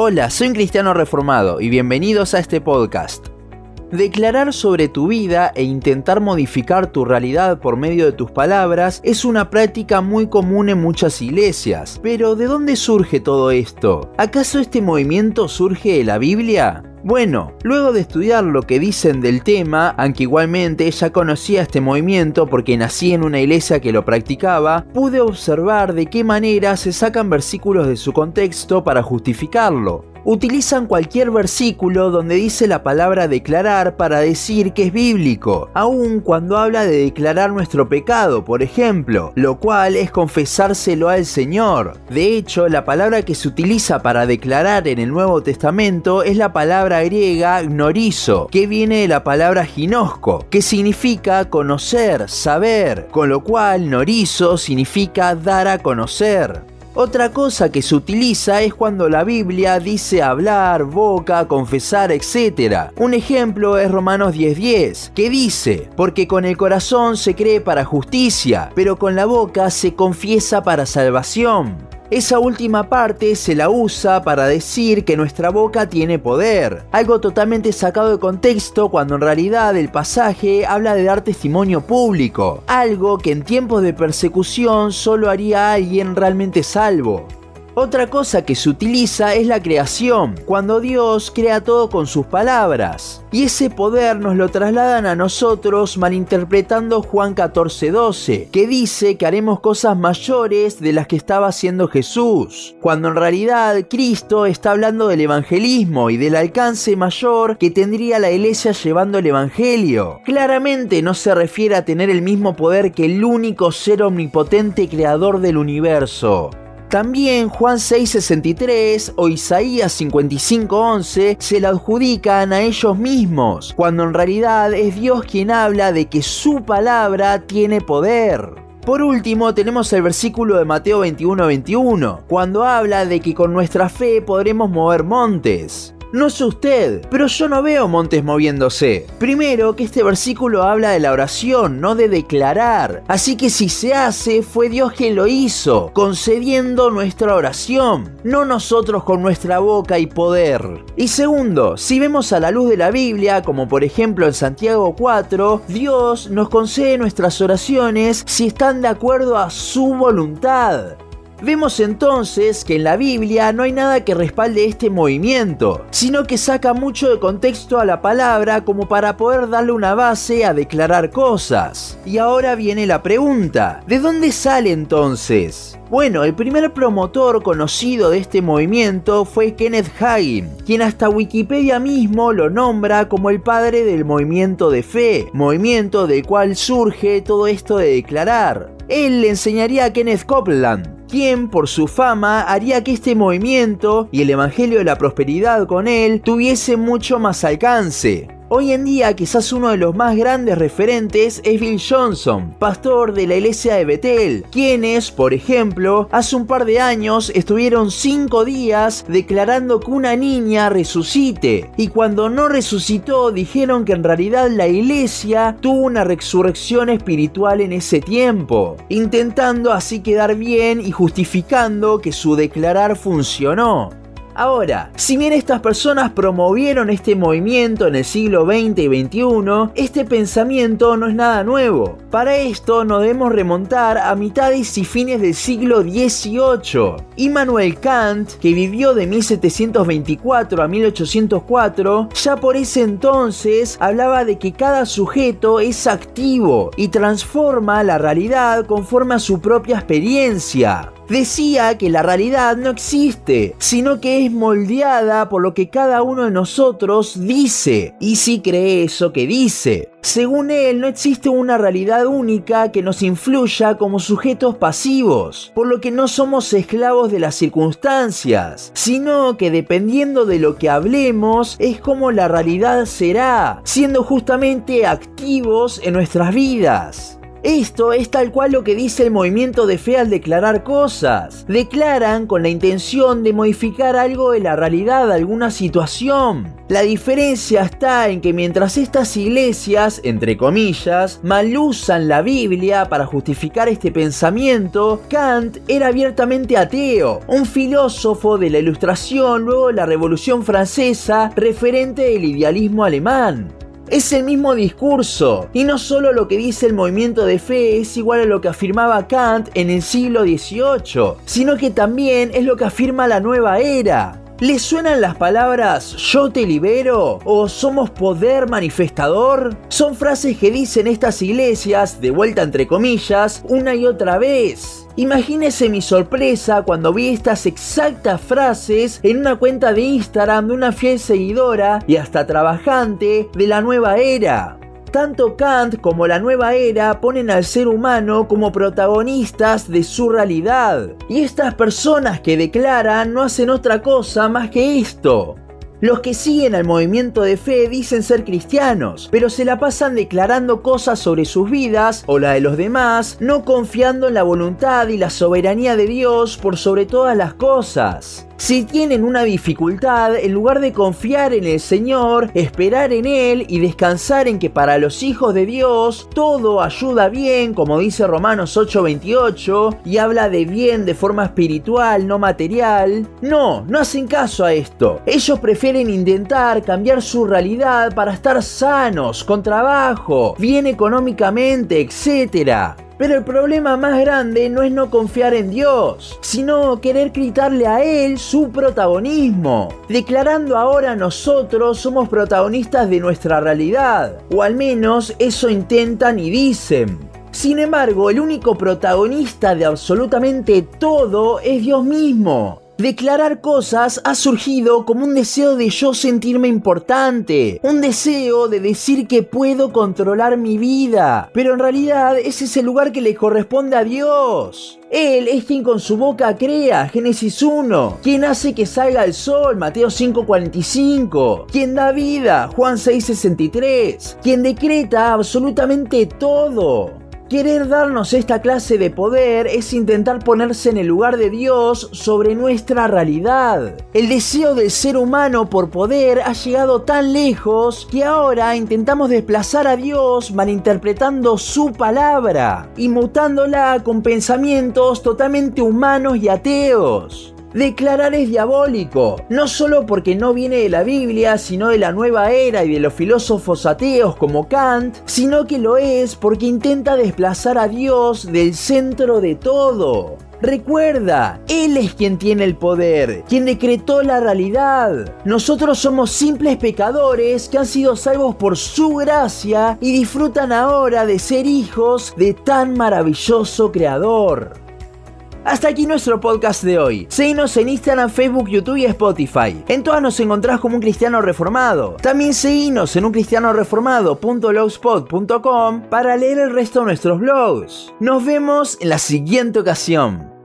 Hola, soy un cristiano reformado y bienvenidos a este podcast. Declarar sobre tu vida e intentar modificar tu realidad por medio de tus palabras es una práctica muy común en muchas iglesias. Pero ¿de dónde surge todo esto? ¿Acaso este movimiento surge de la Biblia? Bueno, luego de estudiar lo que dicen del tema, aunque igualmente ya conocía este movimiento porque nací en una iglesia que lo practicaba, pude observar de qué manera se sacan versículos de su contexto para justificarlo utilizan cualquier versículo donde dice la palabra declarar para decir que es bíblico, aun cuando habla de declarar nuestro pecado, por ejemplo, lo cual es confesárselo al Señor. De hecho, la palabra que se utiliza para declarar en el Nuevo Testamento es la palabra griega gnorizo, que viene de la palabra ginosco, que significa conocer, saber, con lo cual norizo significa dar a conocer. Otra cosa que se utiliza es cuando la Biblia dice hablar, boca, confesar, etc. Un ejemplo es Romanos 10:10, que dice, porque con el corazón se cree para justicia, pero con la boca se confiesa para salvación. Esa última parte se la usa para decir que nuestra boca tiene poder, algo totalmente sacado de contexto cuando en realidad el pasaje habla de dar testimonio público, algo que en tiempos de persecución solo haría alguien realmente salvo. Otra cosa que se utiliza es la creación, cuando Dios crea todo con sus palabras. Y ese poder nos lo trasladan a nosotros malinterpretando Juan 14:12, que dice que haremos cosas mayores de las que estaba haciendo Jesús, cuando en realidad Cristo está hablando del evangelismo y del alcance mayor que tendría la iglesia llevando el evangelio. Claramente no se refiere a tener el mismo poder que el único ser omnipotente creador del universo. También Juan 6:63 o Isaías 55:11 se la adjudican a ellos mismos, cuando en realidad es Dios quien habla de que su palabra tiene poder. Por último, tenemos el versículo de Mateo 21:21, cuando habla de que con nuestra fe podremos mover montes. No sé usted, pero yo no veo montes moviéndose. Primero que este versículo habla de la oración, no de declarar. Así que si se hace, fue Dios quien lo hizo, concediendo nuestra oración, no nosotros con nuestra boca y poder. Y segundo, si vemos a la luz de la Biblia, como por ejemplo en Santiago 4, Dios nos concede nuestras oraciones si están de acuerdo a su voluntad. Vemos entonces que en la Biblia no hay nada que respalde este movimiento, sino que saca mucho de contexto a la palabra como para poder darle una base a declarar cosas. Y ahora viene la pregunta, ¿de dónde sale entonces? Bueno, el primer promotor conocido de este movimiento fue Kenneth Hagin, quien hasta Wikipedia mismo lo nombra como el padre del movimiento de fe, movimiento del cual surge todo esto de declarar. Él le enseñaría a Kenneth Copeland, quien por su fama haría que este movimiento y el Evangelio de la Prosperidad con él tuviese mucho más alcance. Hoy en día quizás uno de los más grandes referentes es Bill Johnson, pastor de la iglesia de Bethel, quienes, por ejemplo, hace un par de años estuvieron cinco días declarando que una niña resucite, y cuando no resucitó dijeron que en realidad la iglesia tuvo una resurrección espiritual en ese tiempo, intentando así quedar bien y justificando que su declarar funcionó. Ahora, si bien estas personas promovieron este movimiento en el siglo XX y XXI, este pensamiento no es nada nuevo. Para esto nos debemos remontar a mitades y fines del siglo XVIII. Immanuel Kant, que vivió de 1724 a 1804, ya por ese entonces hablaba de que cada sujeto es activo y transforma la realidad conforme a su propia experiencia decía que la realidad no existe, sino que es moldeada por lo que cada uno de nosotros dice, y si cree eso que dice. Según él, no existe una realidad única que nos influya como sujetos pasivos, por lo que no somos esclavos de las circunstancias, sino que dependiendo de lo que hablemos es como la realidad será, siendo justamente activos en nuestras vidas. Esto es tal cual lo que dice el movimiento de fe al declarar cosas. Declaran con la intención de modificar algo de la realidad, alguna situación. La diferencia está en que mientras estas iglesias, entre comillas, malusan la Biblia para justificar este pensamiento, Kant era abiertamente ateo, un filósofo de la Ilustración luego de la Revolución Francesa referente del idealismo alemán. Es el mismo discurso, y no solo lo que dice el movimiento de fe es igual a lo que afirmaba Kant en el siglo XVIII, sino que también es lo que afirma la nueva era. ¿Le suenan las palabras yo te libero o somos poder manifestador? Son frases que dicen estas iglesias, de vuelta entre comillas, una y otra vez. Imagínese mi sorpresa cuando vi estas exactas frases en una cuenta de Instagram de una fiel seguidora y hasta trabajante de la nueva era. Tanto Kant como la nueva era ponen al ser humano como protagonistas de su realidad. Y estas personas que declaran no hacen otra cosa más que esto. Los que siguen al movimiento de fe dicen ser cristianos, pero se la pasan declarando cosas sobre sus vidas o la de los demás, no confiando en la voluntad y la soberanía de Dios por sobre todas las cosas. Si tienen una dificultad, en lugar de confiar en el Señor, esperar en Él y descansar en que para los hijos de Dios todo ayuda bien, como dice Romanos 8:28, y habla de bien de forma espiritual, no material, no, no hacen caso a esto. Ellos prefieren intentar cambiar su realidad para estar sanos, con trabajo, bien económicamente, etc. Pero el problema más grande no es no confiar en Dios, sino querer quitarle a Él su protagonismo, declarando ahora nosotros somos protagonistas de nuestra realidad, o al menos eso intentan y dicen. Sin embargo, el único protagonista de absolutamente todo es Dios mismo. Declarar cosas ha surgido como un deseo de yo sentirme importante, un deseo de decir que puedo controlar mi vida, pero en realidad ese es el lugar que le corresponde a Dios. Él es quien con su boca crea, Génesis 1, quien hace que salga el sol, Mateo 5:45, quien da vida, Juan 6:63, quien decreta absolutamente todo. Querer darnos esta clase de poder es intentar ponerse en el lugar de Dios sobre nuestra realidad. El deseo del ser humano por poder ha llegado tan lejos que ahora intentamos desplazar a Dios malinterpretando su palabra y mutándola con pensamientos totalmente humanos y ateos. Declarar es diabólico, no solo porque no viene de la Biblia, sino de la nueva era y de los filósofos ateos como Kant, sino que lo es porque intenta desplazar a Dios del centro de todo. Recuerda, Él es quien tiene el poder, quien decretó la realidad. Nosotros somos simples pecadores que han sido salvos por su gracia y disfrutan ahora de ser hijos de tan maravilloso Creador. Hasta aquí nuestro podcast de hoy. Seguinos en Instagram, Facebook, YouTube y Spotify. En todas nos encontrás como un cristiano reformado. También seguinos en uncristianoreformado.blogspot.com para leer el resto de nuestros blogs. Nos vemos en la siguiente ocasión.